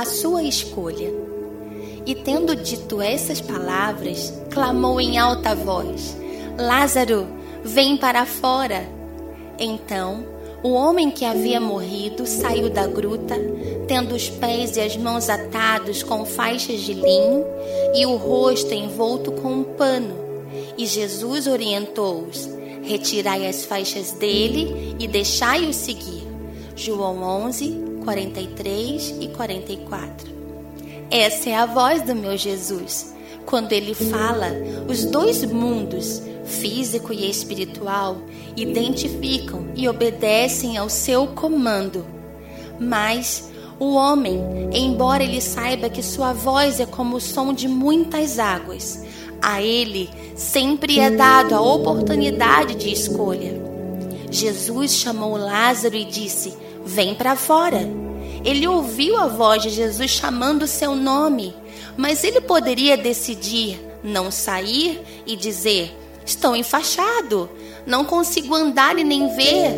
a sua escolha. E tendo dito essas palavras, clamou em alta voz: Lázaro, vem para fora. Então, o homem que havia morrido saiu da gruta, tendo os pés e as mãos atados com faixas de linho e o rosto envolto com um pano. E Jesus orientou-os: Retirai as faixas dele e deixai-o seguir. João 11, 43 e 44. Essa é a voz do meu Jesus. Quando ele fala, os dois mundos, físico e espiritual, identificam e obedecem ao seu comando. Mas o homem, embora ele saiba que sua voz é como o som de muitas águas, a ele sempre é dado a oportunidade de escolha. Jesus chamou Lázaro e disse: Vem para fora. Ele ouviu a voz de Jesus chamando seu nome, mas ele poderia decidir não sair e dizer: Estou enfaixado, não consigo andar e nem ver.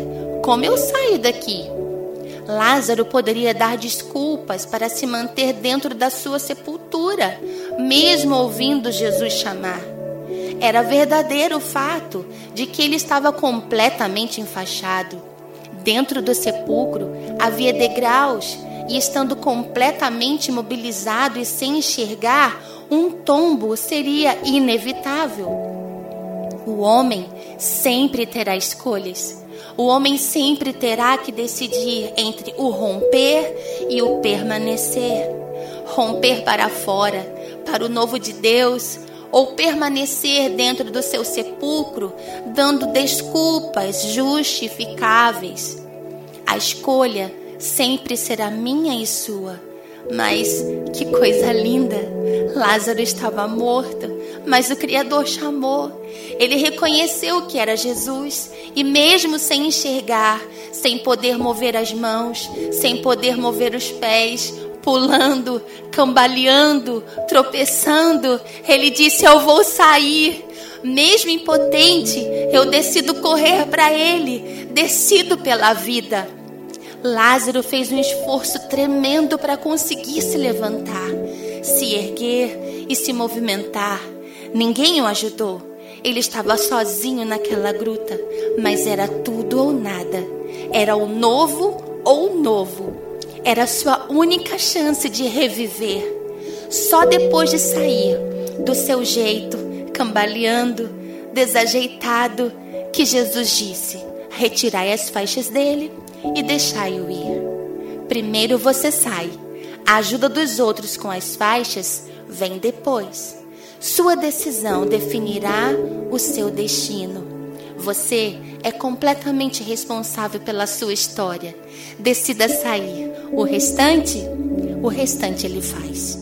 Como eu saio daqui? Lázaro poderia dar desculpas para se manter dentro da sua sepultura, mesmo ouvindo Jesus chamar. Era verdadeiro o fato de que ele estava completamente enfaixado. Dentro do sepulcro havia degraus e, estando completamente imobilizado e sem enxergar, um tombo seria inevitável. O homem sempre terá escolhas. O homem sempre terá que decidir entre o romper e o permanecer. Romper para fora, para o novo de Deus, ou permanecer dentro do seu sepulcro, dando desculpas justificáveis. A escolha sempre será minha e sua. Mas que coisa linda! Lázaro estava morto, mas o Criador chamou. Ele reconheceu que era Jesus e, mesmo sem enxergar, sem poder mover as mãos, sem poder mover os pés, pulando, cambaleando, tropeçando, ele disse: Eu vou sair. Mesmo impotente, eu decido correr para ele, decido pela vida. Lázaro fez um esforço tremendo para conseguir se levantar, se erguer e se movimentar. Ninguém o ajudou. Ele estava sozinho naquela gruta, mas era tudo ou nada. Era o novo ou o novo. Era sua única chance de reviver. Só depois de sair do seu jeito, cambaleando, desajeitado, que Jesus disse: Retirai as faixas dele e deixai-o ir. Primeiro você sai. A ajuda dos outros com as faixas vem depois. Sua decisão definirá o seu destino. Você é completamente responsável pela sua história. Decida sair. O restante, o restante ele faz.